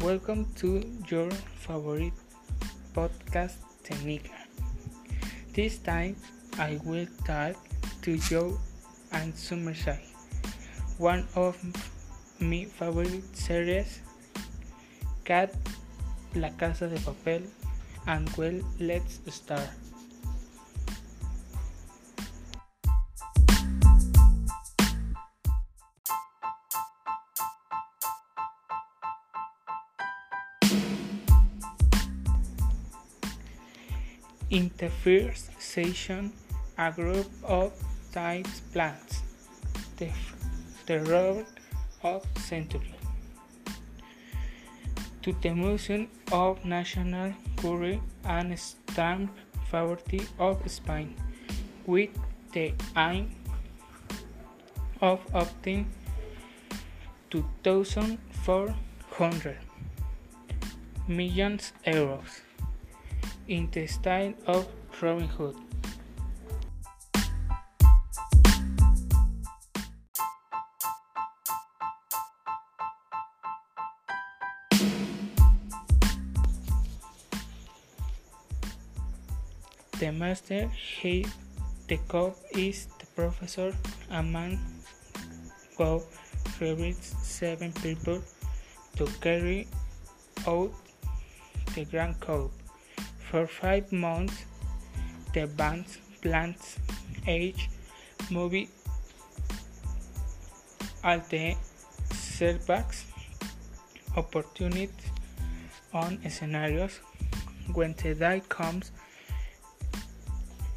Welcome to your favorite podcast, Technica. This time I will talk to Joe and Summerside, one of my favorite series, Cat, La Casa de Papel, and well, let's start. In the first session, a group of science plants. The, the road of century. To the Museum of National Curry and Stamp Faculty of Spain with the aim of obtaining 2,400 millions euros in the style of Robin Hood. The master he the cop is the professor, a man who recruits seven people to carry out the grand code. For five months, the band plans each movie all the setbacks, opportunities on scenarios. When the day comes,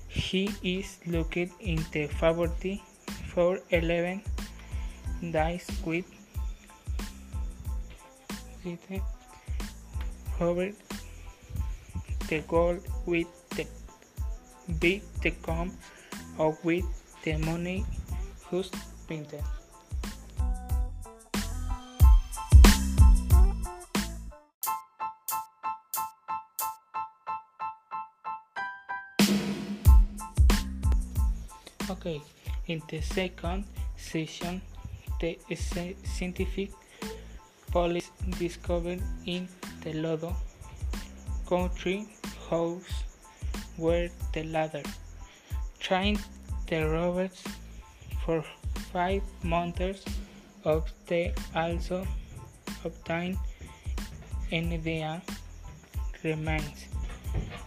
he is looking in the faculty for 11 days with Robert the goal with the big the come or with the money who's printed. Okay, in the second session, the scientific police discovered in Toledo country house were the latter, trying the robots for five months of they also obtained NDA remains.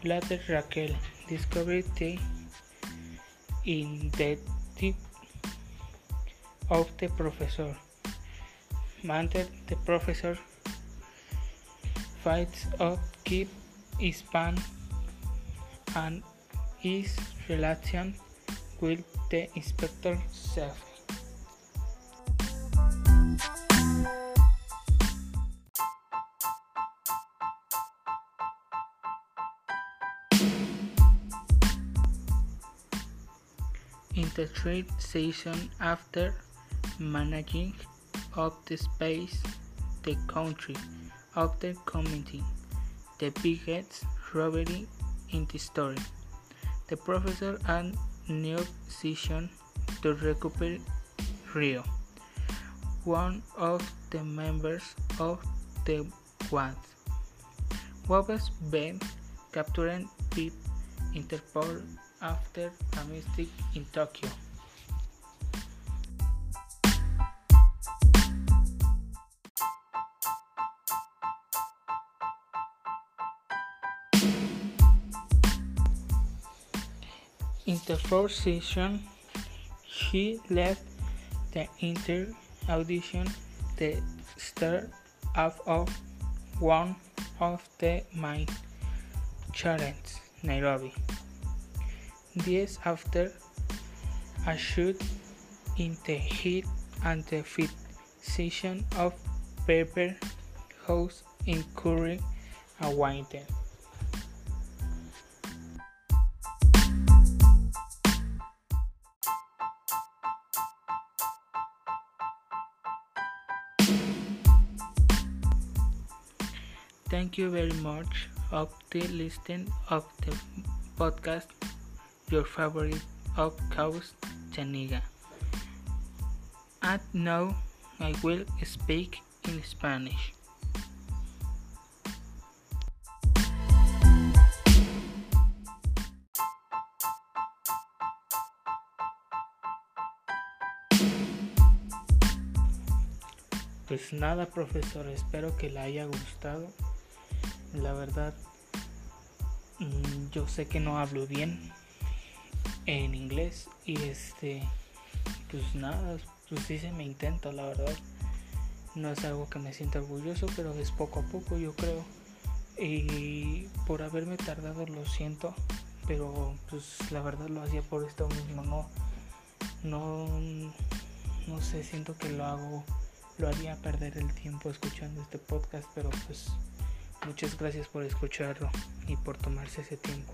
Later Raquel discovered it in the identity of the professor. Mantel the professor fights up keep span and his relation with the inspector self. In the third season, after managing of the space, the country, of the community, the biggest robbery in the story. The professor and new decision to recuperate Rio, one of the members of the WAD. was been captured by Interpol after a mistake in Tokyo. In the fourth season, he left the inter audition the start of one of the main challenges, Nairobi. Days after a shoot in the heat and the fifth season of Paper House in Curry, Washington. Thank you very much of the listening of the podcast your favorite of course Chaniga. And now I will speak in Spanish. Pues nada, profesor, espero que le haya gustado. La verdad, mm, yo sé que no hablo bien en inglés y este, pues nada, pues sí se me intenta, la verdad. No es algo que me sienta orgulloso, pero es poco a poco, yo creo. Y por haberme tardado lo siento, pero pues la verdad lo hacía por esto mismo, no, no, no sé, siento que lo hago, lo haría perder el tiempo escuchando este podcast, pero pues muchas gracias por escucharlo y por tomarse ese tiempo.